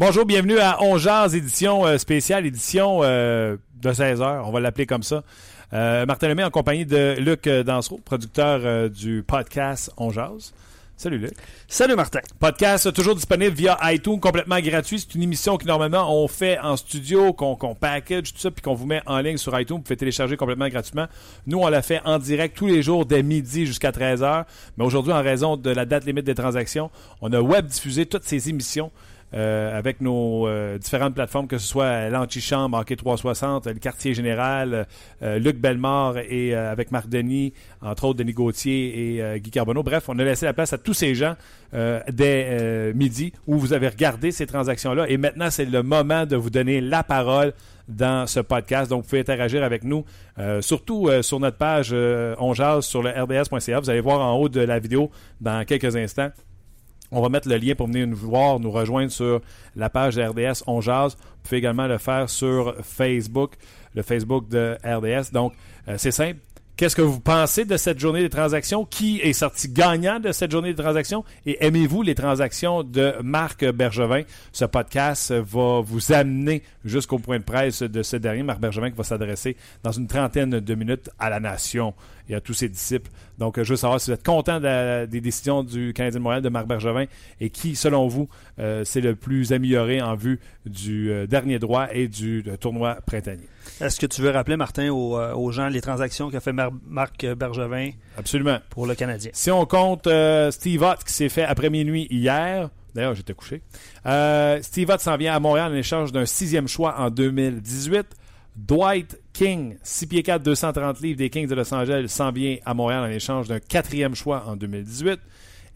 Bonjour, bienvenue à On Jazz, édition euh, spéciale, édition euh, de 16h, on va l'appeler comme ça. Euh, Martin Lemay en compagnie de Luc Dansereau, producteur du podcast On Jazz. Salut Luc. Salut Martin. Podcast toujours disponible via iTunes, complètement gratuit. C'est une émission que normalement on fait en studio, qu'on qu'on package, tout ça, puis qu'on vous met en ligne sur iTunes. Vous pouvez télécharger complètement gratuitement. Nous, on l'a fait en direct tous les jours dès midi jusqu'à 13h. Mais aujourd'hui, en raison de la date limite des transactions, on a web diffusé toutes ces émissions. Euh, avec nos euh, différentes plateformes, que ce soit l'Antichambre, Hockey 360, le Quartier Général, euh, Luc Bellemare et avec Marc Denis, entre autres Denis Gauthier et Guy Carbonneau. Bref, on a laissé la place à tous ces gens dès midi où vous avez regardé ces transactions-là. Et maintenant, c'est le moment de vous donner la parole dans ce podcast. Donc, vous pouvez interagir avec nous, surtout sur notre page euh, sur le rds.ca. Vous allez voir en haut de la vidéo dans quelques instants. On va mettre le lien pour venir nous voir, nous rejoindre sur la page de RDS On Jazz. Vous pouvez également le faire sur Facebook, le Facebook de RDS. Donc, euh, c'est simple. Qu'est-ce que vous pensez de cette journée des transactions? Qui est sorti gagnant de cette journée des transactions? Et aimez-vous les transactions de Marc Bergevin? Ce podcast va vous amener jusqu'au point de presse de ce dernier, Marc Bergevin, qui va s'adresser dans une trentaine de minutes à la nation et à tous ses disciples. Donc, je veux savoir si vous êtes content des décisions du Canadien de Montréal de Marc Bergevin et qui, selon vous, euh, c'est le plus amélioré en vue du euh, dernier droit et du euh, tournoi printanier. Est-ce que tu veux rappeler, Martin, aux, euh, aux gens les transactions qu'a fait Mar- Marc Bergevin Absolument. pour le Canadien? Si on compte euh, Steve Ott qui s'est fait après minuit hier, d'ailleurs j'étais couché, euh, Steve Ott s'en vient à Montréal en échange d'un sixième choix en 2018. Dwight King, 6 pieds 4, 230 livres des Kings de Los Angeles, s'en vient à Montréal en échange d'un quatrième choix en 2018.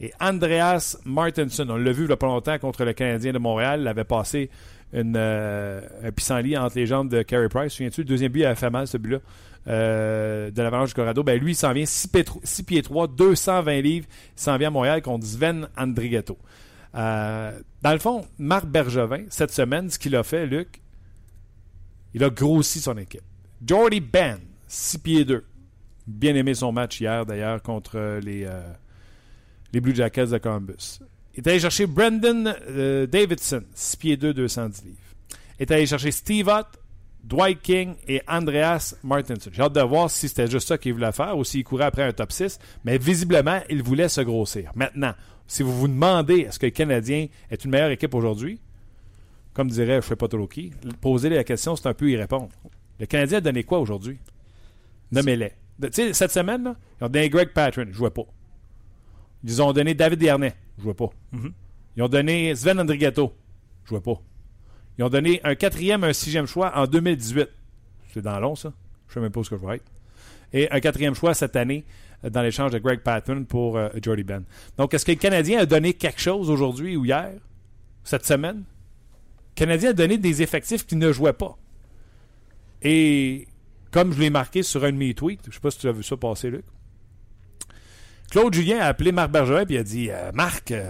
Et Andreas Martinson, on l'a vu il y a pas longtemps contre le Canadien de Montréal, il avait passé une, euh, un pissenlit entre les jambes de Carey Price. Souviens-tu, le deuxième but avait fait mal, ce but-là, euh, de l'Avalanche du Colorado. Ben, lui, il s'en vient 6 pieds, 6 pieds 3, 220 livres. Il s'en vient à Montréal contre Sven Andrigetto. Euh, dans le fond, Marc Bergevin, cette semaine, ce qu'il a fait, Luc, il a grossi son équipe. Jordy Ben, 6 pieds 2. Bien aimé son match hier, d'ailleurs, contre les, euh, les Blue Jackets de Columbus. Il est allé chercher Brendan euh, Davidson, 6 pieds 2, 210 livres. Il est allé chercher Steve Ott, Dwight King et Andreas Martinson. J'ai hâte de voir si c'était juste ça qu'il voulait faire ou s'il courait après un top 6, mais visiblement, il voulait se grossir. Maintenant, si vous vous demandez est-ce que le Canadien est une meilleure équipe aujourd'hui, comme dirait je sais pas trop la question, c'est un peu y répondre. Le Canadien a donné quoi aujourd'hui? Nommez-les. Tu sais, cette semaine, là, ils ont donné Greg Patron, je jouais pas. Ils ont donné David Dernay, je jouais pas. Ils ont donné Sven Andrigato, je jouais pas. Ils ont donné un quatrième, un sixième choix en 2018. C'est dans long, ça. Je sais même pas où ce que je vais être. Et un quatrième choix cette année euh, dans l'échange de Greg Patton pour euh, Jordy Ben. Donc, est-ce que le Canadien a donné quelque chose aujourd'hui ou hier, cette semaine? Le Canadien a donné des effectifs qui ne jouaient pas. Et comme je l'ai marqué sur un de mes tweets, je sais pas si tu as vu ça passer, Luc. Claude Julien a appelé Marc Bergevin et il a dit euh, Marc, euh,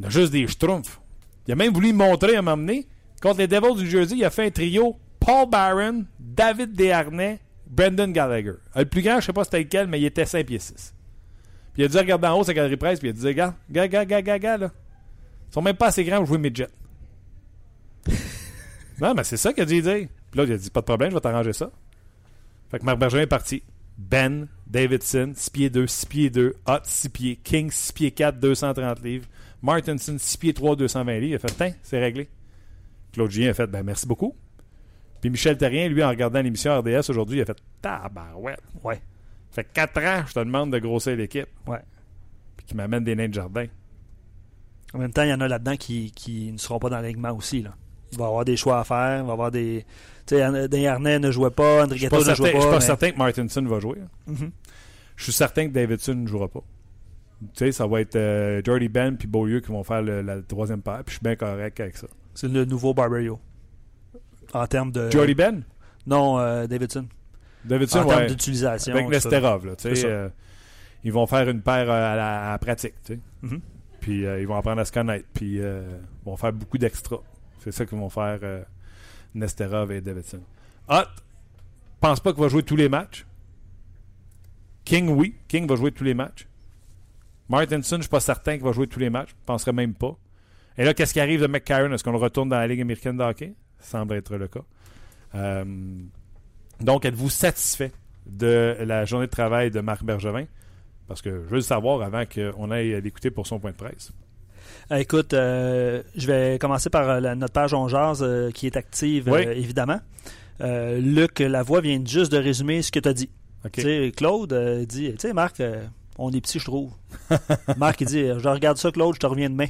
on a juste des schtroumpfs. Il a même voulu me montrer à m'emmener. Contre les Devils du Jersey, il a fait un trio Paul Barron, David Desharnais, Brendan Gallagher. Euh, Le plus grand, je sais pas c'était lequel, mais il était 5 pieds 6. Puis il a dû regarder en haut sa galerie presse, puis il a dit Regarde, regarde, regarde, regarde, regarde, là. Ils sont même pas assez grands pour jouer midget. non, mais c'est ça qu'il a dû dire. Puis là, il a dit Pas de problème, je vais t'arranger ça. Fait que Marc Bergevin est parti. Ben, Davidson, 6 pieds 2, 6 pieds 2, Hot, 6 pieds, King, 6 pieds 4, 230 livres, Martinson, 6 pieds 3, 220 livres. Il a fait Tiens, c'est réglé. Claude Julien a fait Ben merci beaucoup. Puis Michel Terrien, lui, en regardant l'émission RDS aujourd'hui, il a fait Tabarouette. Ouais. Fait 4 ans, je te demande de grossir l'équipe. Ouais. Puis qui m'amène des nains de jardin. En même temps, il y en a là-dedans qui, qui ne seront pas dans l'alignement aussi. Là. Il va y avoir des choix à faire. Il va avoir des. Tu sais, Desharnais ne jouait pas, pas, ne jouait certain, je pas. suis pas mais- certain que Martinson va jouer. Mhm. Je suis certain que Davidson ne jouera pas. Tu sais, ça va être euh, Jordy Ben puis Beaulieu qui vont faire le- la troisième paire. Puis je suis bien correct avec ça. C'est le nouveau Barbario. En termes de. Jordy Ben? Non, euh, Davidson. Davidson, en termes d'utilisation. Avec. Nesterov, là. Tu sais, euh, ils vont faire une paire euh, à la, à pratique, tu sais. Mhm. Puis euh, ils vont apprendre à se connaître. Puis euh, ils vont faire beaucoup d'extra. C'est ça qu'ils vont faire euh, Nesterov et Davidson. Hot, pense pas qu'il va jouer tous les matchs. King, oui. King va jouer tous les matchs. Martinson, je suis pas certain qu'il va jouer tous les matchs. Je penserais même pas. Et là, qu'est-ce qui arrive de McCarron? Est-ce qu'on le retourne dans la Ligue américaine de hockey? Ça semble être le cas. Euh, donc, êtes-vous satisfait de la journée de travail de Marc Bergevin? Parce que je veux le savoir avant qu'on aille l'écouter pour son point de presse. Euh, Écoute, euh, je vais commencer par euh, la- notre page On euh, qui est active, Oui. évidemment. Luc Lavoie vient juste de résumer ce que tu as dit. Claude dit Tu sais, Marc, on est petit, je trouve. Marc, il dit Je regarde ça, Claude, je te reviens demain.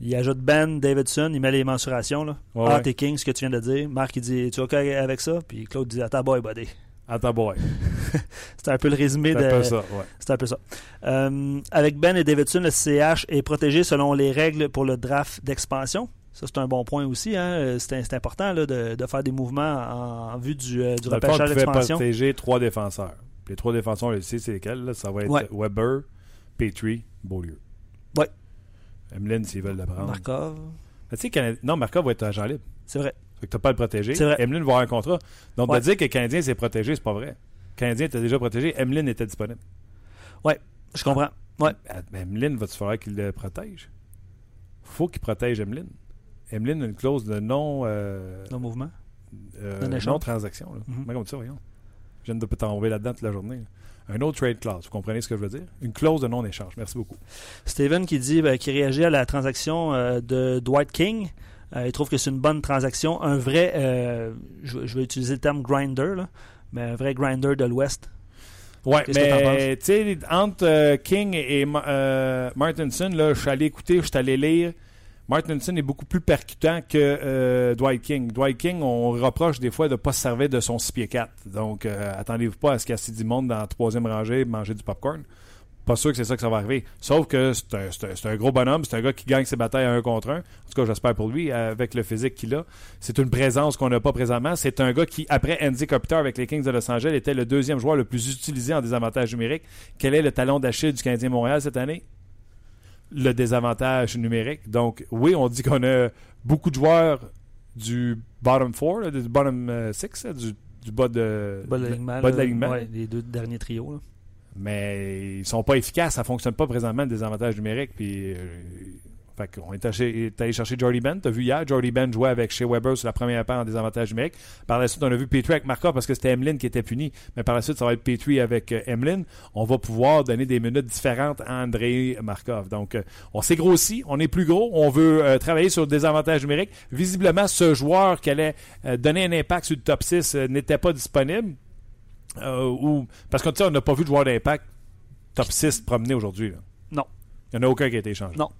Il ajoute Ben Davidson, il met les mensurations. Là. Ouais, ah, t'es King, ce que tu viens de dire. Marc, il dit Tu es OK avec ça? Puis Claude dit Attends, boy, buddy. C'est un peu le résumé C'est de. un peu ça, ouais. C'est un peu ça. Euh, avec Ben et Davidson, le CH est protégé selon les règles pour le draft d'expansion. Ça, c'est un bon point aussi. Hein. Euh, C'est c'est important là, de, de faire des mouvements en, en vue du, euh, du repêchage d'expansion. protéger trois défenseurs. Les trois défenseurs, on le sait, c'est lesquels. là? Ça va être Ouais. Weber, Petrie, Beaulieu. Ouais. Emeline, s'ils veulent le prendre. Markov. Tu sais, Canadi- non, Markov va être agent libre. C'est vrai. Fait que t'as pas à le protéger. C'est vrai. Emeline va avoir un contrat. Donc, Ouais. de dire que le Canadien s'est protégé, c'est pas vrai. Le Canadien était déjà protégé. Emeline était disponible. Je comprends. Ouais. Emeline, va-tu falloir qu'il le protège? faut qu'il protège Emeline. Emeline a une clause de non... euh, Le mouvement. euh, Non non-transaction. Mhm. Comment ça, voyons? Je viens de tomber là-dedans toute la journée. là. Un autre trade clause. Vous comprenez ce que je veux dire? Une clause de non-échange. Merci beaucoup. Steven qui dit ben, qui réagit à la transaction euh, de Dwight King. Euh, il trouve que c'est une bonne transaction. Un vrai, euh, je, je vais utiliser le terme grinder, là, mais un vrai grinder de l'Ouest. Ouais, mais tu sais, entre euh, King et Ma- euh, Martinson, là, je suis allé écouter, je suis allé lire. Martinson est beaucoup plus percutant que euh, Dwight King. Dwight King, on reproche des fois de ne pas se servir de son 6 pieds 4. Donc, attendez-vous pas à ce qu'il y ait du monde dans la troisième rangée manger du popcorn. Pas sûr que c'est ça que ça va arriver. Sauf que c'est un, c'est un- c'est un gros bonhomme, c'est un gars qui gagne ses batailles à un contre un. En tout cas, j'espère pour lui, avec le physique qu'il a. C'est une présence qu'on n'a pas présentement. C'est un gars qui, après Andy Kopitar avec les Kings de Los Angeles, était le deuxième joueur le plus utilisé en désavantage numérique. Quel est le talon d'Achille du Canadien Montréal cette année? Le désavantage numérique. Donc, oui, on dit qu'on a beaucoup de joueurs du bottom four, là, du bottom 6, du, du bas de, Bas de l'alignement. Ouais, les deux derniers trios. là. Mais ils sont pas efficaces, ça fonctionne pas présentement le désavantage numérique. Puis, euh, qu'on est allé, chercher Jordy Ben. T'as vu hier, Jordy Ben jouait avec Shea Weber sur la première paire en désavantage numérique. Par la suite, on a vu Petrie avec Markov parce que c'était Emlyn qui était puni. Mais par la suite, ça va être Petrie avec euh, Emlyn. On va pouvoir donner des minutes différentes à André Markov. Donc, euh, on s'est grossi, on est plus gros, on veut euh, travailler sur le désavantage numérique. Visiblement, ce joueur qui allait euh, donner un impact sur le top 6 euh, n'était pas disponible. Euh, ou, parce que tu sais, on n'a pas vu de joueur d'impact top 6 promener aujourd'hui. là. Non. Il n'y en a aucun qui a été échangé. Non.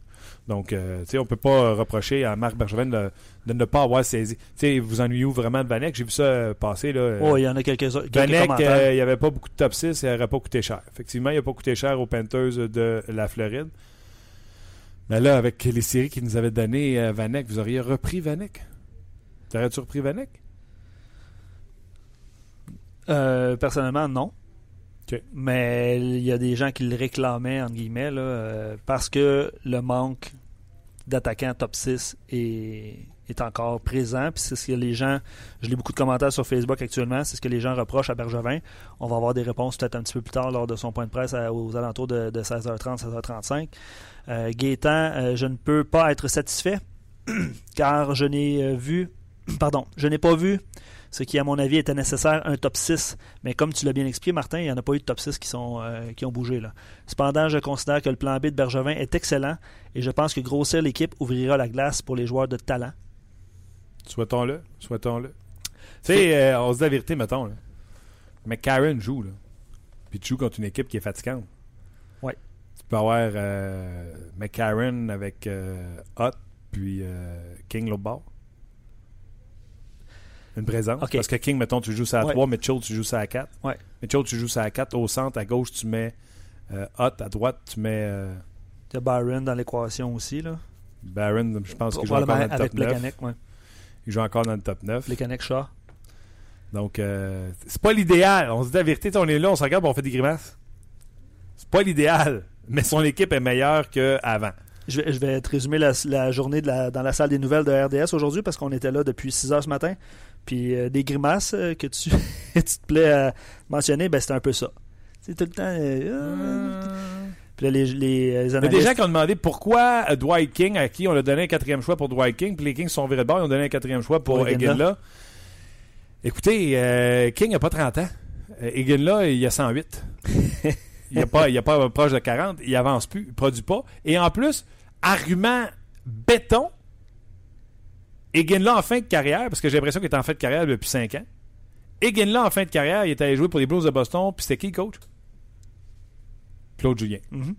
Donc, euh, tu sais, on ne peut pas reprocher à Marc Bergevin de, de ne pas avoir saisi. Tu sais, vous ennuyez-vous vraiment de Vanek? J'ai vu ça euh, passer. Là, Oh, il y en a quelques, Vanek, euh, il n'y avait pas beaucoup de top 6 et il n'aurait pas coûté cher. Effectivement, il n'a pas coûté cher aux Panthers de la Floride. Mais là, avec les séries qu'il nous avait donné euh, Vanek, vous auriez repris Vanek? T'aurais-tu repris Vanek? Euh, personnellement, non. Mais il y a des gens qui le réclamaient, entre guillemets, là, euh, parce que le manque d'attaquants top 6 est, est encore présent. Puis c'est ce que les gens, je lis beaucoup de commentaires sur Facebook actuellement, c'est ce que les gens reprochent à Bergevin. On va avoir des réponses peut-être un petit peu plus tard lors de son point de presse à- aux alentours de, de 16h30, 16h35. Euh, Gaétan, euh, je ne peux pas être satisfait car je n'ai vu pardon, je n'ai pas vu ce qui, à mon avis, était nécessaire, un top 6. Mais comme tu l'as bien expliqué, Martin, il n'y en a pas eu de top 6 qui, sont, euh, qui ont bougé. Là. Cependant, je considère que le plan B de Bergevin est excellent et je pense que grossir l'équipe ouvrira la glace pour les joueurs de talent. Souhaitons-le. Souhaitons-le. Tu sais, euh, on se dit la vérité, mettons. Là. Mais Karen joue, là. Puis tu joues contre une équipe qui est fatigante. Ouais. Tu peux avoir euh, McCarron avec euh, Hutt, puis euh, King bord. Une présence. Parce que King, mettons, tu joues ça à Ouais. 3, Mitchell, tu joues ça à 4. Ouais. Mitchell, tu joues ça à 4. Au centre, à gauche, tu mets euh, Hutt. À droite, tu mets euh, Il y a Byron dans l'équation aussi. Là. Barron. Je pense qu'il joue encore dans le avec top 9. Plekanec, ouais. Il joue encore dans le top 9. Plekanec, Shaw. Donc, euh, c'est pas l'idéal. On se dit la vérité, on est là, on se regarde, on fait des grimaces. C'est pas l'idéal, mais son équipe est meilleure qu'avant. Je vais, je vais te résumer la, la journée de la- dans la salle des nouvelles de RDS aujourd'hui parce qu'on était là depuis 6 heures ce matin. Puis euh, des grimaces euh, que tu, tu te plais à mentionner, ben c'était un peu ça. C'est tout le temps. euh, ah. Puis là, les, les, les Il y a des analystes. gens qui ont demandé pourquoi Dwight King, à qui on a donné un quatrième choix pour Dwight King, puis les Kings sont virés de bord, ils ont donné un quatrième choix pour. Eginla. Écoutez, euh, King n'a pas 30 ans. Eginla, il a 108. il n'a pas, il a pas proche de 40. Il avance plus, il produit pas. Et en plus, argument béton, Eginla en fin de carrière, parce que j'ai l'impression qu'il est en fin de carrière depuis 5 ans. Eginla en fin de carrière, il est allé jouer pour les Blues de Boston, puis c'était qui, coach? Claude Julien. Mhm.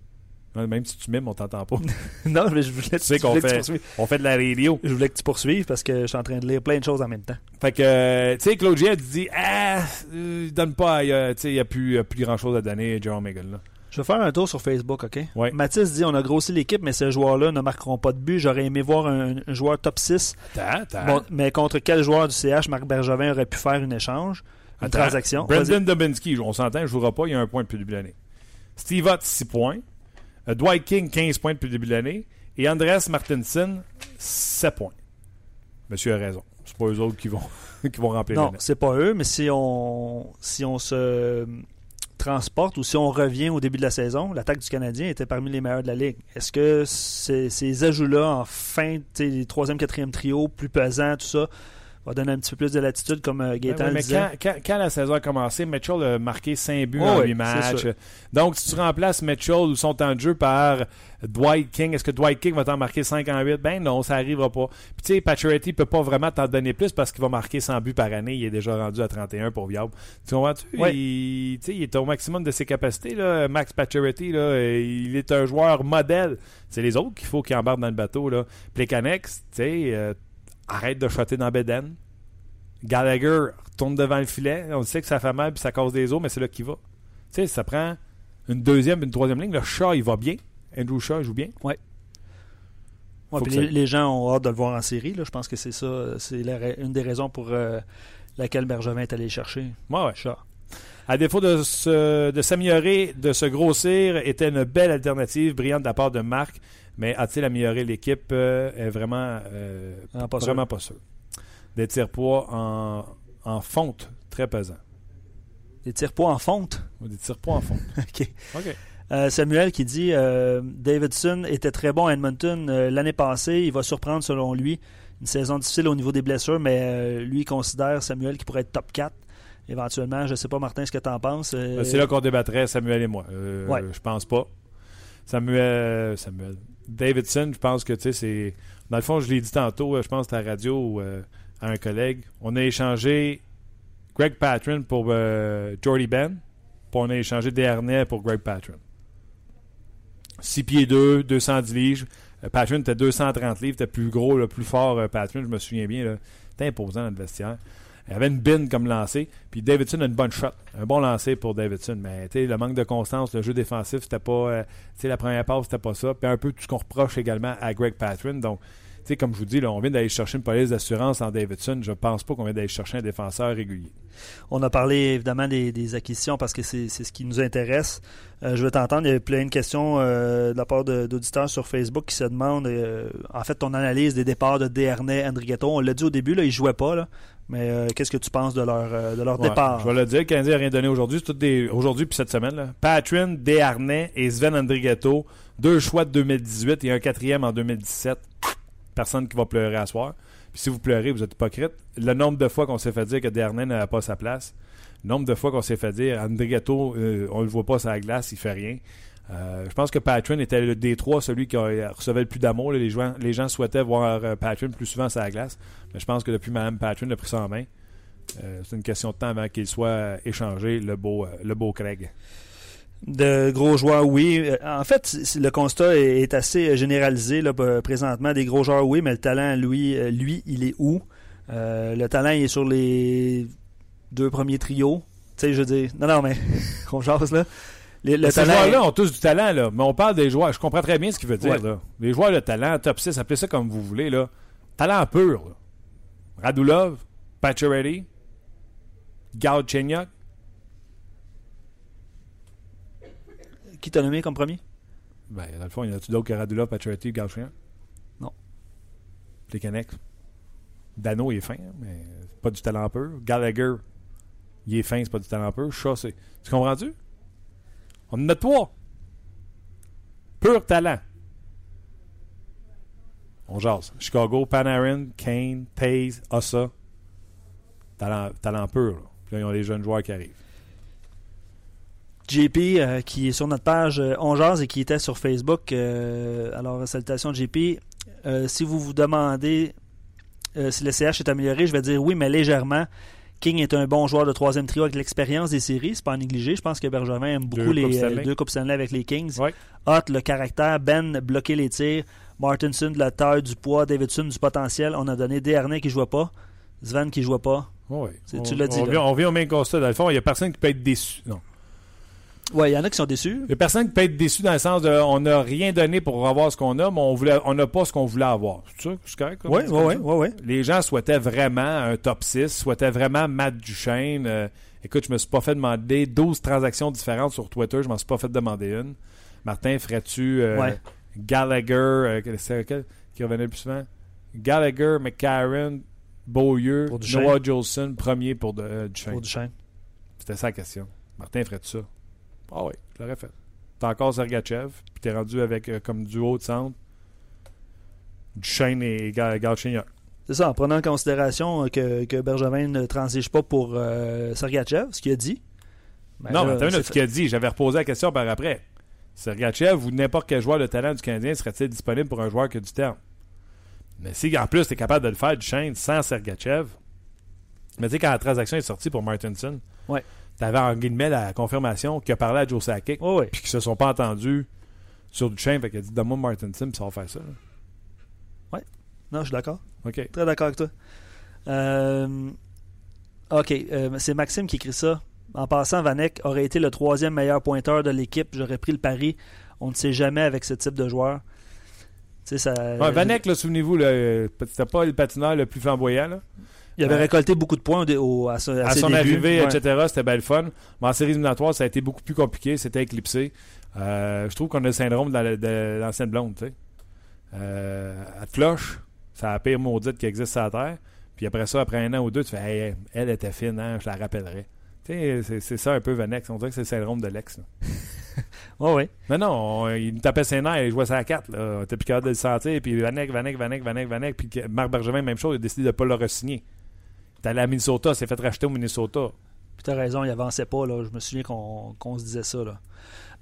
Même si tu m'aimes, on t'entend pas. non, mais je voulais, Tu sais qu'on tu fait, on fait de la radio. Je voulais que tu poursuives parce que je suis en train de lire plein de choses en même temps. Fait que, euh, tu sais, Claude Julien dit Ah, euh, il donne pas, il a- tu n'y a plus, il y a plus grand chose à donner, Jerome Megan. Là. Je vais faire un tour sur Facebook, OK? Ouais. Mathis dit on a grossi l'équipe, mais ces joueurs-là ne marqueront pas de but. J'aurais aimé voir un, un joueur top 6. Attends, attends. Bon, mais contre quel joueur du CH Marc Bergevin aurait pu faire une échange Une Attends. transaction? Brendan Dubinsky, on s'entend, je ne jouera pas, il y a un point depuis le début de l'année. Steve Ott, 6 points. Euh, Dwight King, 15 points depuis le début de l'année. Et Andreas Martinson, 7 points. Monsieur a raison. C'est pas eux autres qui vont, qui vont remplir Non, c'est pas eux, mais si on, si on se transporte ou si on revient au début de la saison, l'attaque du Canadien était parmi les meilleurs de la Ligue. Est-ce que ces, ces ajouts-là en fin, les troisième, quatrième trio, plus pesants, tout ça, va donner un petit peu plus de latitude comme euh, Gaétan Ouais, ouais, le mais disait? quand, quand- quand la saison a commencé, Mitchell a marqué 5 buts Oh en oui, 8 c'est matchs. Donc, si tu remplaces Mitchell ou son temps de jeu par Dwight King, est-ce que Dwight King va t'en marquer 5 en 8? Ben non, ça n'arrivera pas. Puis tu sais, Pacioretty peut pas vraiment t'en donner plus parce qu'il va marquer 100 buts par année. Il est déjà rendu à 31 pour Viable. Tu comprends-tu? Ouais. Il, tu sais, il est au maximum de ses capacités. Là. Max Pacioretty, là, il est un joueur modèle. C'est les autres qu'il faut qu'il embarque dans le bateau. Là. Plekanex, tu sais, euh, arrête de shotter dans Beden. Gallagher retourne devant le filet. On sait que ça fait mal puis ça cause des os, mais c'est là qu'il va. Tu sais, ça prend une deuxième, une troisième ligne. Le chat, il va bien. Andrew Shaw il joue bien. Ouais, Faut puis les, ça- les gens ont hâte de le voir en série. Là. Je pense que c'est ça. C'est une des raisons pour euh, laquelle Bergevin est allé chercher. Ouais, ouais. Chat. À défaut de, se- de s'améliorer, de se grossir, était une belle alternative, brillante de la part de Marc. Mais a-t-il amélioré l'équipe? Euh, est vraiment, euh, Vraiment pas sûr. vraiment pas sûr. Des tire-poids en, en fonte, très pesant. Des tire-poids en fonte? Des tire-poids en fonte. OK. OK. Euh, Samuel qui dit euh, Davidson était très bon à Edmonton euh, l'année passée. Il va surprendre selon lui. Une saison difficile au niveau des blessures, mais lui il considère Samuel qui pourrait être top 4 éventuellement. Je sais pas, Martin, ce que tu en penses. Ben, C'est là qu'on débattrait, Samuel et moi. Ouais. Je pense pas. Samuel, Samuel. Davidson, je pense que, tu sais, c'est. Dans le fond, je l'ai dit tantôt, euh, je pense à la radio euh, à un collègue. On a échangé Greg Patron pour euh, Jordy Ben, puis on a échangé Desharnais pour Greg Patron. 6 pieds 2, 210 livres. Euh, Patron était 230 livres, était plus gros, le plus fort, Patron, je me souviens bien. C'était imposant dans le vestiaire. Il avait une bin comme lancer. Puis Davidson a une bonne shot. Un bon lancer pour Davidson. Mais le manque de constance, le jeu défensif, c'était pas. euh, la première passe, c'était pas ça. Puis un peu tout ce qu'on reproche également à Greg Patron. Donc, sais, comme je vous dis, là, on vient d'aller chercher une police d'assurance en Davidson. Je pense pas qu'on vient d'aller chercher un défenseur régulier. On a parlé évidemment des, des acquisitions parce que c'est ce qui nous intéresse. Euh, je veux t'entendre. Il y a plein de questions euh, de la part d'auditeurs sur Facebook qui se demandent euh, en fait ton analyse des départs de Desharnais, Andrigetto. On l'a dit au début, là, ils jouaient pas. Là, mais euh, qu'est-ce que tu penses de leur, euh, de leur Ouais, départ? Je vais le dire, le Canadien n'a rien donné aujourd'hui. C'est des. Aujourd'hui puis cette semaine. Là. Desharnais et Sven Andrighetto. Deux choix de 2018 et un quatrième en 2017. Personne qui va pleurer à soir. Puis si vous pleurez, vous êtes hypocrite. Le nombre de fois qu'on s'est fait dire que Dernay n'avait pas sa place, le nombre de fois qu'on s'est fait dire André Gatto, euh, on le voit pas sur la glace, il fait rien. Euh, je pense que Patron était le des trois, celui qui recevait le plus d'amour. Les gens, souhaitaient voir euh, Patron plus souvent sur la glace. Mais je pense que depuis Mme Patron a pris ça en main. Euh, c'est une question de temps avant qu'il soit euh, échangé, le beau Craig. De gros joueurs, oui. Euh, En fait, le constat est assez généralisé là, présentement. Des gros joueurs, oui, mais le talent, lui, euh, lui il est où? Euh, le talent, il est sur les deux premiers trios. Tu sais, je veux dire... Non, non, mais on jase, là. Les- le Ces talent... joueurs-là ont tous du talent, là. mais on parle des joueurs. Je comprends très bien ce qu'il veut dire. Ouais. là. Les joueurs de talent, top 6, appelez ça comme vous voulez. Là. Talent pur. là. Radulov, Pacioretty, Galchenyuk. Qui t'a nommé comme premier? Ben, dans le fond, il y en a-tu d'autres que Radulov, Pacioretty, Galchenyuk? Non. Les Canucks. Dano, il est fin, mais c'est pas du talent pur. Gallagher, il est fin, c'est pas du talent pur. Shaw, c'est... Tu comprends-tu? On en a trois. Pur talent. On jase. Chicago, Panarin, Kane, Taze, Ossa. Talent, talent pur. Là. Puis là, ils ont les jeunes joueurs qui arrivent. JP, euh, qui est sur notre page euh, On Jase et qui était sur Facebook. euh, alors, salutations JP. Euh, si vous vous demandez si le CH est amélioré, je vais dire oui, mais légèrement. King est un bon joueur de troisième trio avec l'expérience des séries, c'est pas à négliger. Je pense que Bergevin aime beaucoup Deux les Coupes deux Coupes Stanley avec les Kings. Ouais. Hot, le caractère. Ben, bloquer les tirs. Martinson, de la taille, du poids. Davidson, du potentiel. On a donné Desharnais qui ne jouait pas. Sven qui ne jouait pas. Oui. Tu l'as dit, On là. vient, on vient au même constat. Dans le fond, il n'y a personne qui peut être déçu. Non. Ouais, il y en a qui sont déçus. Il y a personne qui peut être déçu dans le sens de on n'a rien donné pour avoir ce qu'on a, mais on voulait, on n'a pas ce qu'on voulait avoir. C'est ça? C'est correct? Oui, oui, oui, oui, oui. Les gens souhaitaient vraiment un top 6, souhaitaient vraiment Matt Duchesne. Euh, écoute, je me suis pas fait demander 12 transactions différentes sur Twitter, je m'en suis pas fait demander une. Martin, ferais-tu euh, Ouais. Gallagher, euh, c'est lequel qui revenait le plus souvent? Gallagher, McCarron, Beaulieu. Noah Jolson, premier pour de, Duchesne. Pour Duchesne. C'était ça la question. Martin, ferais-tu ça? Ah oui, je l'aurais fait. T'as encore Sergachev, puis t'es rendu avec euh, comme duo de centre Duchesne et Ga- Galchenyuk. C'est ça, en prenant en considération euh, que, que Bergevin ne transige pas pour euh, Sergachev, ce qu'il a dit. Ben non, là, mais minute, c'est ce qu'il a dit, j'avais reposé la question par après. Sergachev ou n'importe quel joueur de talent du Canadien serait-il disponible pour un joueur qui a du terme? Mais si en plus tu es capable de le faire Duchesne sans Sergachev, mais tu sais, quand la transaction est sortie pour Martinson, Ouais. T'avais en guillemets la confirmation qu'il a parlé à Joe Sakic, Ouais, ouais. puis qu'ils se sont pas entendus sur Duchesne, fait qu'il a dit Donne-moi Martinson, puis ça va faire ça. là. Non, je suis d'accord. OK. Très d'accord avec toi. Euh, ok, euh, c'est Maxime qui écrit ça. En passant, Vanek aurait été le troisième meilleur pointeur de l'équipe. J'aurais pris le pari. On ne sait jamais avec ce type de joueur. Ça. Ouais, Vanek, souvenez-vous, euh, c'était pas le patineur le plus flamboyant. Là. Il avait récolté beaucoup de points au- au- à, son- à à ses son débuts. arrivée, Ouais. etc. C'était belle fun. Mais en série éliminatoire, ça a été beaucoup plus compliqué. C'était éclipsé. Euh, je trouve qu'on a le syndrome de la- de l'ancienne blonde. Tu sais. Euh, elle te flush. C'est la pire maudite qui existe sur la Terre. Puis après ça, après un an ou deux, tu fais Hey, elle était fine, hein, je la rappellerai. Tu sais, c'est- ça un peu Vanex. On dirait que c'est le syndrome de l'ex. Ouais, ouais. Mais non, on- il nous tapait ses nerfs, il jouait sa carte. Là. On était plus capable de le sentir. Puis Vanek, Vanek, Vanek, Vanek, Vanek. Puis Marc Bergevin, même chose, il a décidé de ne pas le re-signer. Est allé à Minnesota, s'est fait racheter au Minnesota. Puis t'as raison, il avançait pas. Là. Je me souviens qu'on se disait ça. Là.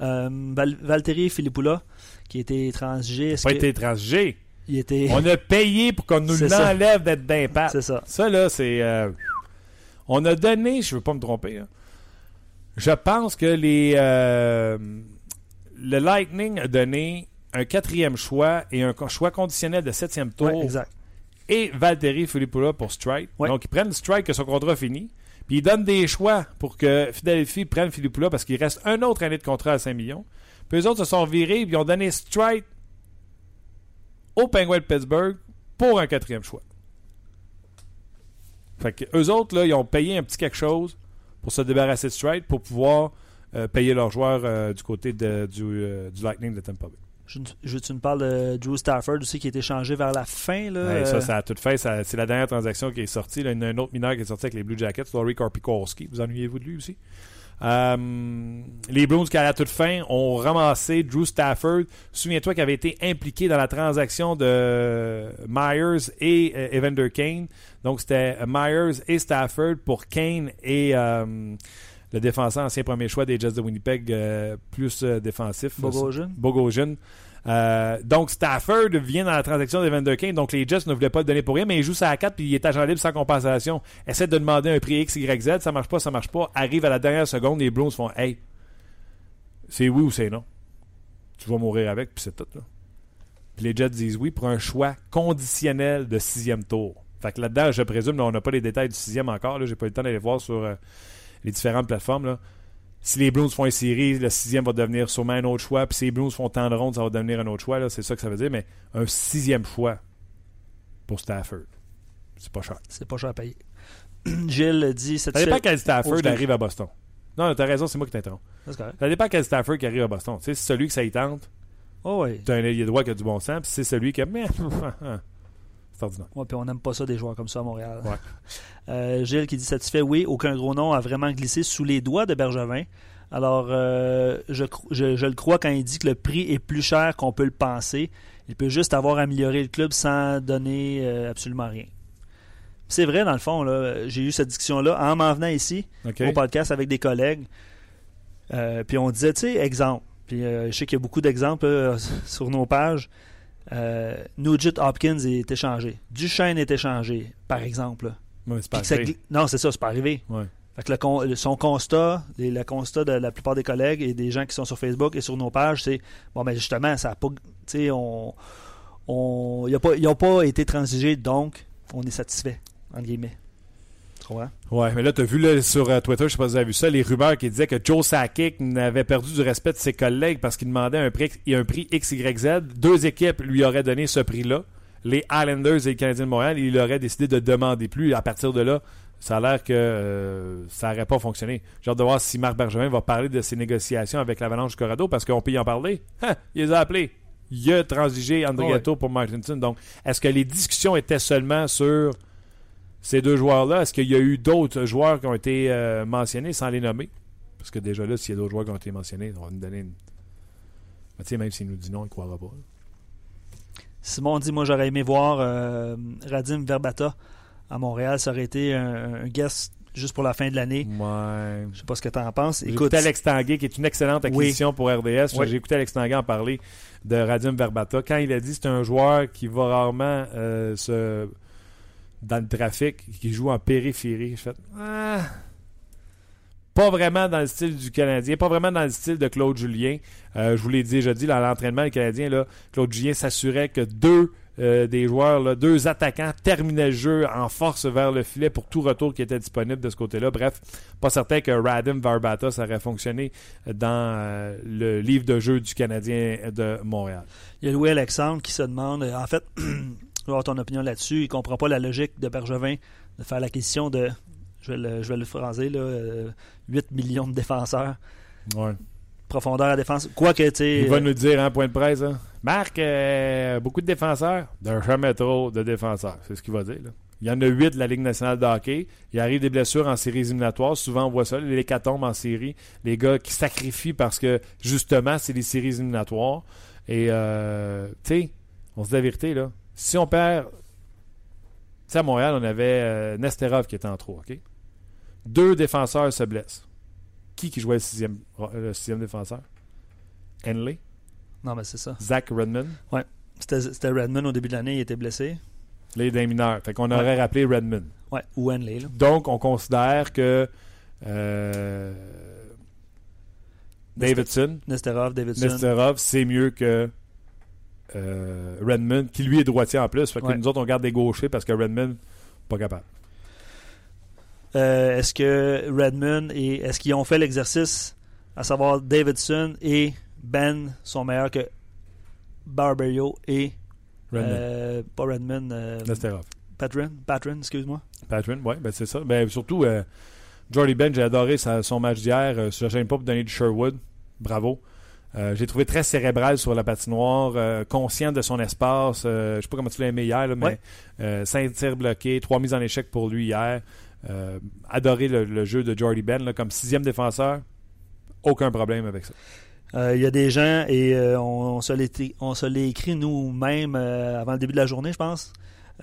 Euh, Val- Valtteri Filippoula, qui était transigé. est-ce pas que- été transigé. il était. On a payé pour qu'on nous l'enlève d'être d'impact. C'est ça. Ça, là, c'est. euh, on a donné, je ne veux pas me tromper, hein. je pense que les. euh, le Lightning a donné un quatrième choix et un choix conditionnel de septième tour Ouais, exact. Et Valtteri Filippoula pour Strike. Ouais. Donc, ils prennent Strike que son contrat fini. Puis ils donnent des choix pour que Philadelphie prenne Filippoula parce qu'il reste un autre année de contrat à 5 millions. Puis eux autres se sont virés et ils ont donné Strike au Penguin de Pittsburgh pour un quatrième choix. Fait que eux autres, là, ils ont payé un petit quelque chose pour se débarrasser de Strike pour pouvoir euh, payer leurs joueurs euh, du côté de- du, euh, du Lightning de Tampa Bay. Je, je- tu me parles de Drew Stafford aussi qui a été changé vers la fin. Là, Ouais, euh, Ça, ça a tout fait. C'est la dernière transaction qui est sortie. Là, il y en a un autre mineur qui est sorti avec les Blue Jackets, Laurie Korpikoski. Vous ennuyez-vous de lui aussi? Euh, les Bruins, qui à la toute fin, ont ramassé Drew Stafford. Souviens-toi qu'il avait été impliqué dans la transaction de Myers et euh, Evander Kane. Donc, c'était Myers et Stafford pour Kane et euh, le défenseur ancien premier choix des Jets de Winnipeg, euh, plus euh, défensif. Bogosian. Bogosian. Euh, donc, Stafford vient dans la transaction d'Evander Kane. Donc, les Jets ne voulaient pas le donner pour rien, mais il joue ça à 4 puis il est agent libre sans compensation. Essaie de demander un prix X, Y, Z. Ça marche pas, ça marche pas. Arrive à la dernière seconde, les Bruins font Hey, c'est oui ou c'est non. Tu vas mourir avec, puis c'est tout. Là. Puis les Jets disent oui pour un choix conditionnel de sixième tour. Fait que là-dedans, je présume, là, on n'a pas les détails du sixième encore. Là, j'ai pas eu le temps d'aller voir sur euh, les différentes plateformes. Là. Si les Blues font une série, le sixième va devenir sûrement un autre choix. Puis si les Blues font tant de rondes, ça va devenir un autre choix. là. C'est ça que ça veut dire. Mais un sixième choix pour Stafford, c'est pas cher. C'est pas cher à payer. Gilles dit Ça dépend quel Stafford Oh, arrive à Boston. Non, t'as raison, c'est moi qui t'interromps. Ça dépend quel Stafford qui arrive à Boston. Tu sais, c'est celui que ça y tente. Oh, ouais. T'as un ailier droit qui a du bon sens. Puis c'est celui qui a. Ouais, puis on n'aime pas ça des joueurs comme ça à Montréal. Ouais. Euh, Gilles qui dit satisfait, oui, aucun gros nom a vraiment glissé sous les doigts de Bergevin. Alors, euh, je, cro- je- je le crois quand il dit que le prix est plus cher qu'on peut le penser. Il peut juste avoir amélioré le club sans donner euh, absolument rien. C'est vrai, dans le fond, là, j'ai eu cette discussion-là en m'en venant ici au podcast avec des collègues. Puis on disait, tu sais, exemple. Puis je sais qu'il y a beaucoup d'exemples sur nos pages. Euh, Nugent Hopkins est échangé. Duchesne est échangé, par exemple. Ouais, c'est pas ça non, c'est ça, c'est pas arrivé. Ouais. Fait que le con- le- son constat, le constat de la plupart des collègues et des gens qui sont sur Facebook et sur nos pages, c'est bon, mais justement, ça a pas. Tu on. on ils n'ont pas, été transigés, donc on est satisfait, entre guillemets. Tu comprends? Ouais, mais là, t'as vu là, sur euh, Twitter, je sais pas si vous avez vu ça, les rumeurs qui disaient que Joe Sakic n'avait perdu du respect de ses collègues parce qu'il demandait un prix, un prix XYZ. Deux équipes lui auraient donné ce prix-là. Les Islanders et les Canadiens de Montréal, il aurait décidé de demander plus. À partir de là, ça a l'air que euh, ça n'aurait pas fonctionné. J'ai hâte de voir si Marc Bergevin va parler de ses négociations avec l'Avalanche du Colorado parce qu'on peut y en parler. Hein, il les a appelés. Il a transigé André Ouais. Pour Martinson. Donc, est-ce que les discussions étaient seulement sur ces deux joueurs-là, est-ce qu'il y a eu d'autres joueurs qui ont été euh, mentionnés sans les nommer? Parce que déjà là, s'il y a d'autres joueurs qui ont été mentionnés, on va nous donner une. Mais tu sais, même s'il nous dit non, il ne croira pas. Simon dit Moi, j'aurais aimé voir euh, Radim Verbata à Montréal. Ça aurait été un, un guest juste pour la fin de l'année. Ouais. Je sais pas ce que tu en penses. Écoute, Alex Tanguay, qui est une excellente acquisition pour RDS. Oui. J'ai écouté Alex Tanguay en parler de Radim Verbata. Quand il a dit que c'est un joueur qui va rarement euh, se dans le trafic, qui joue en périphérie, j'ai fait ah, pas vraiment dans le style du Canadien, pas vraiment dans le style de Claude Julien. Euh, je vous l'ai déjà dit, dans l'entraînement, le Canadien, là, Claude Julien s'assurait que deux euh, des joueurs, là, deux attaquants terminaient le jeu en force vers le filet pour tout retour qui était disponible de ce côté-là. Bref, pas certain que Radim Verbata ça aurait fonctionné dans euh, le livre de jeu du Canadien de Montréal. il y a Louis Alexandre qui se demande en fait, je veux avoir ton opinion là-dessus. Il comprend pas la logique de Bergevin de faire l'acquisition de, je vais le, je vais le phraser, là, euh, 8 millions de défenseurs. Profondeur à défense. Quoique, tu sais. Il va euh, nous dire en point de presse, hein. Marc, euh, beaucoup de défenseurs, d'un jamais trop de défenseurs. C'est ce qu'il va dire. là. Il y en a huit de la Ligue nationale de hockey. Il arrive des blessures en séries éliminatoires. Souvent, on voit ça, les hécatombes en série. Les gars qui sacrifient parce que, justement, c'est des séries éliminatoires. Et, euh, tu sais, on se dit la vérité, là. Si on perd... Tu sais, à Montréal, on avait euh, Nesterov qui était en trop, OK? Deux défenseurs se blessent. Qui qui jouait le sixième, le sixième défenseur? Henley? Non, mais c'est ça. Zach Redmond? C'était c'était Redmond au début de l'année, il était blessé. Les d'un mineur. Fait qu'on aurait rappelé Redmond. Ouais, ou Henley, là. Donc, on considère que euh, Davidson, Nesterov, Davidson. Nesterov, c'est mieux que euh, Redmond, qui lui est droitier en plus. Fait que Ouais. nous autres, on garde des gauchers parce que Redmond, pas capable. Euh, est-ce que Redmond et est-ce qu'ils ont fait l'exercice à savoir Davidson et Ben sont meilleurs que Barberio et Redmond. euh, pas Redmond. Patron, Patron, excuse-moi. Patron, ouais, ben c'est ça. Ben, surtout, Jordy Ben, j'ai adoré sa- son match d'hier. Je gêne pas pour donner du Sherwood. Bravo. Euh, j'ai trouvé très cérébral sur la patinoire, euh, conscient de son espace. Euh, je sais pas comment tu l'as aimé hier, là, mais Ouais. euh, cinq tirs bloqués, trois mises en échec pour lui hier. adoré le, le jeu de Jordy Ben là, comme sixième défenseur. Aucun problème avec ça. Il y a des gens, et on, on se l'est- on écrit nous-mêmes avant le début de la journée, je pense.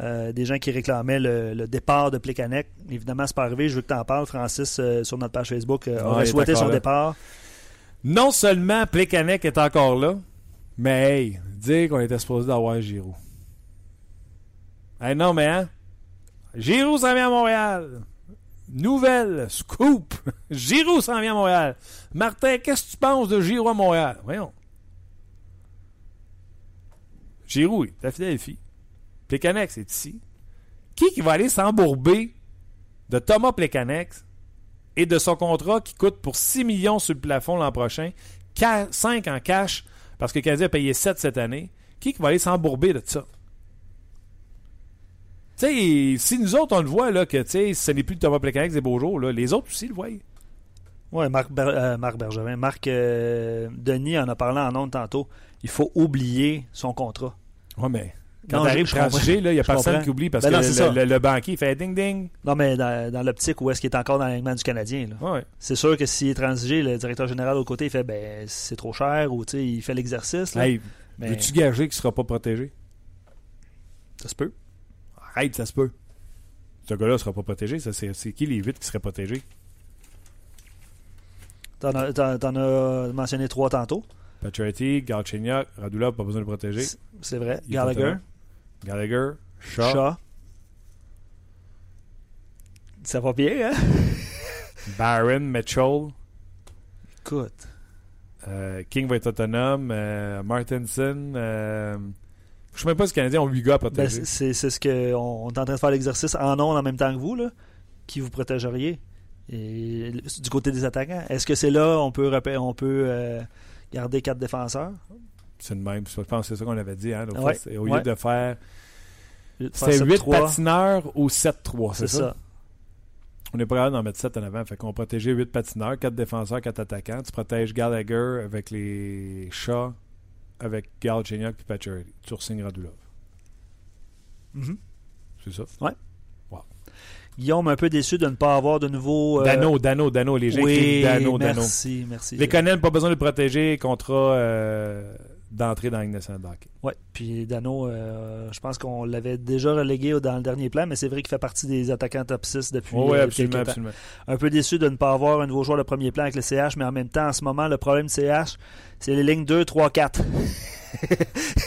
Euh, des gens qui réclamaient le, le départ de Plekanec. Évidemment, c'est pas arrivé. Je veux que tu en parles. Francis, euh, sur notre page Facebook, euh, Ouais, aurait souhaité son là. départ. Non seulement Plekanec est encore là, mais hey, dire qu'on était supposé d'avoir Giroud. Hey, non, mais hein? Giroud s'en vient à Montréal. Nouvelle, scoop. Giroud s'en vient à Montréal. Martin, qu'est-ce que tu penses de Giroud à Montréal? Voyons. Giroud, est à Philadelphie. Plekanec, c'est ici. Qui qui va aller s'embourber de Thomas Plekanec? Et de son contrat qui coûte pour 6 millions sur le plafond l'an prochain, 5 en cash, parce que le Canadien a payé 7 cette année, qui qui va aller s'embourber de ça? Tu sais, si nous autres, on le voit, là, que tu sais, ce n'est plus Thomas Plekanec des beaux jours, là, les autres aussi le voient. Ouais, Marc, Ber- euh, Marc Bergevin. Marc euh, Denis en a parlé en ondes tantôt. Il faut oublier son contrat. Ouais, mais quand t'arrives là, il n'y a personne comprends. qui oublie parce Ben que non, le, le- le banquier fait ding-ding. Non, mais dans, dans l'optique où est-ce qu'il est encore dans l'alignement du Canadien. Ouais. C'est sûr que s'il est transigé, le directeur général au côté, il fait ben c'est trop cher ou tu sais, il fait l'exercice. Hey, Mais veux-tu gager qu'il ne sera pas protégé? ça se peut. Arrête, ça se peut. Ce gars-là ne sera pas protégé. Ça, c'est, qui les 8 qui seraient protégés? T'en as, as mentionné trois tantôt. Pacioretty, Galchenyuk, Radulov, pas besoin de protéger. C'est- vrai. Gallagher. Gallagher, Shaw, Shaw. Ça va bien, hein? Barron, Mitchell, Écoute. euh, King va être autonome, euh, Martinson. euh, je sais même pas si les Canadiens ont 8 gars à Ben, protéger. c'est c'est ce qu'on on est en train de faire l'exercice en ondes en même temps que vous, là. Qui vous protégeriez? Et du côté des attaquants, est-ce que c'est là on peut on peut garder quatre défenseurs? C'est le même. Je pense que c'est ça qu'on avait dit. Hein, Ouais, fois. Au lieu ouais. de faire. C'était 7-3, 8 patineurs ou 7-3, c'est C'est ça? ça. On est pas capable d'en mettre 7 en avant. Fait qu'on protégeait 8 patineurs, 4 défenseurs, 4 attaquants. Tu protèges Gallagher avec les chats, avec Galchenyuk et Pacioretty. Tu re-signes Radulov. Mhm. C'est ça? Guillaume, un peu déçu de ne pas avoir de nouveau. euh, Dano, Dano, Dano. Les gens oui, Dano, Dano. merci, merci. Les Conan, pas besoin de le protéger. Contrat euh, d'entrée dans la Ligue nationale de hockey. Ouais, puis Dano, euh, je pense qu'on l'avait déjà relégué dans le dernier plan, mais c'est vrai qu'il fait partie des attaquants top 6 depuis Oui, euh, absolument, absolument. Un peu déçu de ne pas avoir un nouveau joueur de premier plan avec le CH, mais en même temps, en ce moment, le problème du CH, c'est les lignes 2, 3, 4.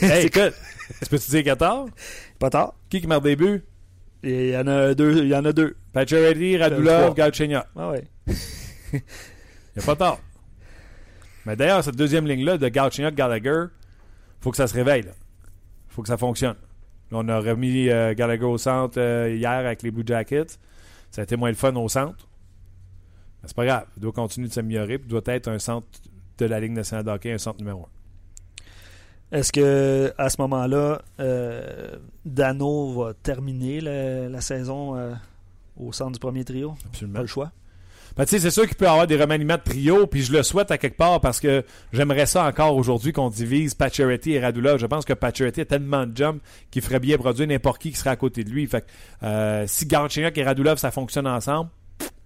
Hey, écoute, tu peux-tu dire 14? Pas tard. Qui qui marque des buts? Il y en a deux. Il y en a deux. Pacioretty, Radulov. Galchenyuk. Ah ouais. Il n'y a pas tard. Mais d'ailleurs, cette deuxième ligne-là de Galchenyuk, Gallagher, faut que ça se réveille. Il faut que ça fonctionne. Là, on a remis euh, Gallagher au centre euh, hier avec les Blue Jackets. Ça a été moins le fun au centre. Mais c'est pas grave. Il doit continuer de s'améliorer. Il doit être un centre de la Ligue nationale de hockey, un centre numéro un. Est-ce que à ce moment-là, euh, Dano va terminer la, la saison au centre du premier trio? Absolument. Pas le choix? Ben, c'est sûr qu'il peut y avoir des remaniements de trio, puis je le souhaite à quelque part parce que j'aimerais ça encore aujourd'hui qu'on divise Pacioretty et Radulov. Je pense que Pacioretty a tellement de jump qu'il ferait bien produire n'importe qui qui serait à côté de lui. Fait que, euh, si Galchenyuk et Radulov, ça fonctionne ensemble,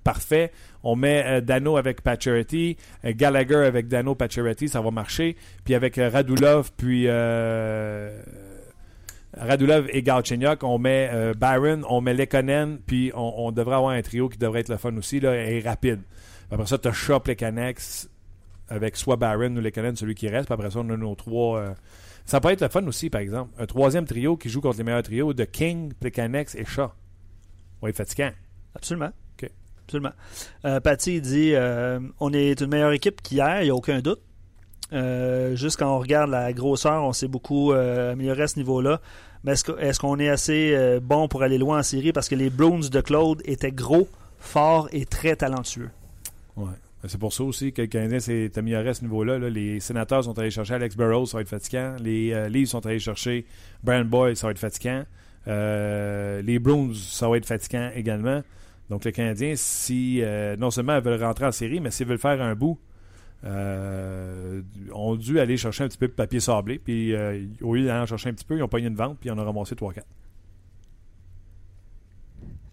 parfait. On met euh, Dano avec Pacioretty, euh, Gallagher avec Dano Pacioretty, ça va marcher. Puis avec euh, Radulov, puis Radulov et Galchenyuk, on met euh, Barron, on met Lekonen, puis on, on devrait avoir un trio qui devrait être le fun aussi, là, et rapide. Après ça, tu as Shop, Lekanex, avec soit Barron ou Lekonen, celui qui reste. Puis après ça, on a nos trois. euh, Ça peut être le fun aussi, par exemple. Un troisième trio qui joue contre les meilleurs trios de King, Plekanex et Shaw. Être fatigant. Absolument. OK. Absolument. Euh, Patty dit euh, on est une meilleure équipe qu'hier, il n'y a aucun doute. Euh, juste quand on regarde la grosseur, on s'est beaucoup euh, amélioré à ce niveau-là. Mais est-ce, qu'on est assez euh, bon pour aller loin en série? Parce que les Bruins de Claude étaient gros, forts et très talentueux. Ben, C'est pour ça aussi que le Canadien s'est amélioré à ce niveau-là. là. Les sénateurs sont allés chercher Alex Burrows, ça va être fatigant. Les Leafs sont allés chercher Brian Boyd, ça va être fatigant. Les Bruins, ça va être fatigant également. Donc le Canadien, si non seulement ils veulent rentrer en série, mais s'ils veulent faire un bout, euh, ont dû aller chercher un petit peu de papier sablé. Puis euh, au lieu d'aller en chercher un petit peu, ils ont pogné une vente, puis ils en ont ramassé 3-4.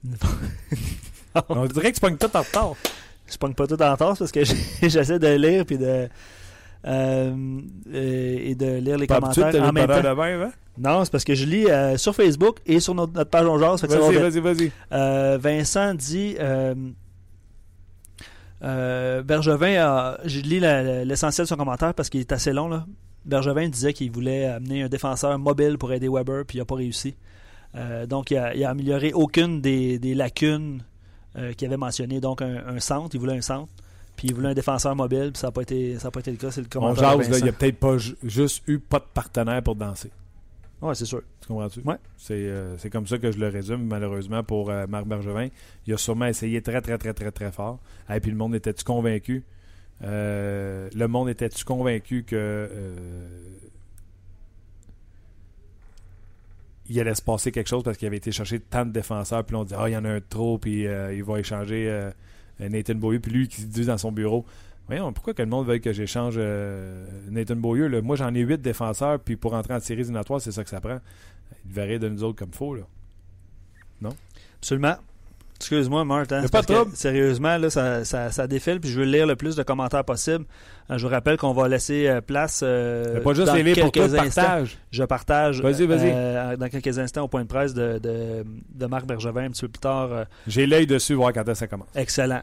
On dirait que tu pognes tout en retard. Je pogne pas tout en tasse parce que j'essaie de lire puis de. euh, et de lire les Pas commentaires en même temps. de même, hein? Non, c'est parce que je lis euh, sur Facebook et sur notre, notre page On Jase, Vas-y, vas-y, vas-y. Euh, Vincent dit euh, Bergevin, a- je lis l'essentiel de son commentaire parce qu'il est assez long. Là. Bergevin disait qu'il voulait amener un défenseur mobile pour aider Weber, puis il n'a pas réussi. Euh, donc, il a, il a amélioré aucune des, des lacunes euh, qu'il avait mentionnées. Donc, un, un centre, il voulait un centre, puis il voulait un défenseur mobile, puis ça n'a pas, été- ça a pas été le cas. C'est le On commentaire. de jase, là, il n'y a peut-être pas ju- juste eu pas de partenaire pour danser. Ouais, c'est sûr. Tu comprends-tu? Ouais. C'est euh, c'est comme ça que je le résume, malheureusement, pour euh, Marc Bergevin. Il a sûrement essayé très, très, très, très, très fort. Et puis le monde était-tu convaincu? Euh, le monde était-tu convaincu que il allait se passer quelque chose parce qu'il avait été chercher tant de défenseurs, puis on dit Ah, il y en a un de trop, puis euh, il va échanger Nathan Beaulieu, puis lui qui se dit dans son bureau Voyons, pourquoi que le monde veuille que j'échange euh, Nathan Beaulieu? là? Moi, j'en ai huit défenseurs, puis pour entrer en série éliminatoire, c'est ça que ça prend. Il verrait de nous autres comme faux. Là. Absolument. Excuse-moi, Martin. C'est pas de que. Sérieusement, là, ça, ça, ça défile, puis je veux lire le plus de commentaires possible. Euh, je vous rappelle qu'on va laisser euh, place. euh, pas juste dans les lire pour quelques toi, instants. partage. Je partage Vas-y, vas-y. euh, dans quelques instants au point de presse de, de, de Marc Bergevin un petit peu plus tard. J'ai l'œil dessus, voir quand ça commence. excellent.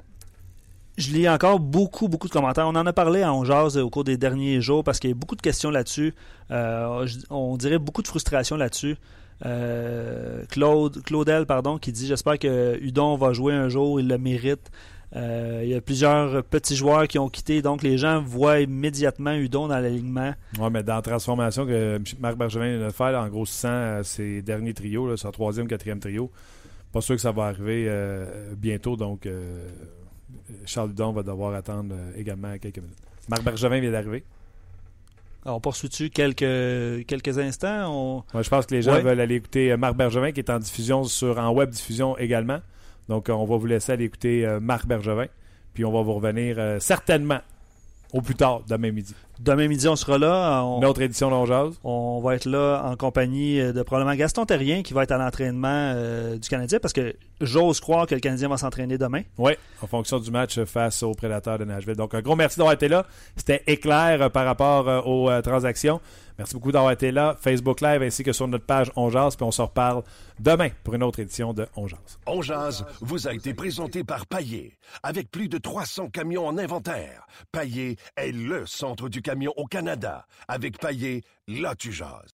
Je lis encore beaucoup, beaucoup de commentaires. On en a parlé en jazz au cours des derniers jours parce qu'il y a beaucoup de questions là-dessus. Euh, on dirait beaucoup de frustration là-dessus. Euh, Claude, Claudel, pardon, qui dit J'espère que Udon va jouer un jour, il le mérite. Euh, il y a plusieurs petits joueurs qui ont quitté, donc les gens voient immédiatement Udon dans l'alignement. Ouais, mais dans la transformation que Marc Bergevin vient de faire, en grossissant ses derniers trios, là, son troisième, quatrième trio, pas sûr que ça va arriver bientôt, donc Charles Hudon va devoir attendre euh, également quelques minutes. Marc Bergevin vient d'arriver. On poursuit-tu quelques, quelques instants? On- je pense que les gens Ouais. veulent aller écouter euh, Marc Bergevin, qui est en diffusion sur en web diffusion également. Donc, euh, on va vous laisser aller écouter Marc Bergevin. Puis, on va vous revenir euh, certainement au plus tard, demain midi. Demain midi, on sera là. On, Une autre édition d'Onjaz. On va être là en compagnie de probablement Gaston Terrien qui va être à l'entraînement euh, du Canadien parce que j'ose croire que le Canadien va s'entraîner demain. Oui, en fonction du match face aux Prédateurs de Nashville. Donc, un gros merci d'avoir été là. C'était éclair euh, par rapport euh, aux euh, transactions. Merci beaucoup d'avoir été là. Facebook Live ainsi que sur notre page Onjaz. Puis on se reparle demain pour une autre édition de. On jase vous a été présenté par Paillé. Avec plus de 300 camions en inventaire, Paillé est le centre du camion au Canada. Avec Paillé, là tu jases.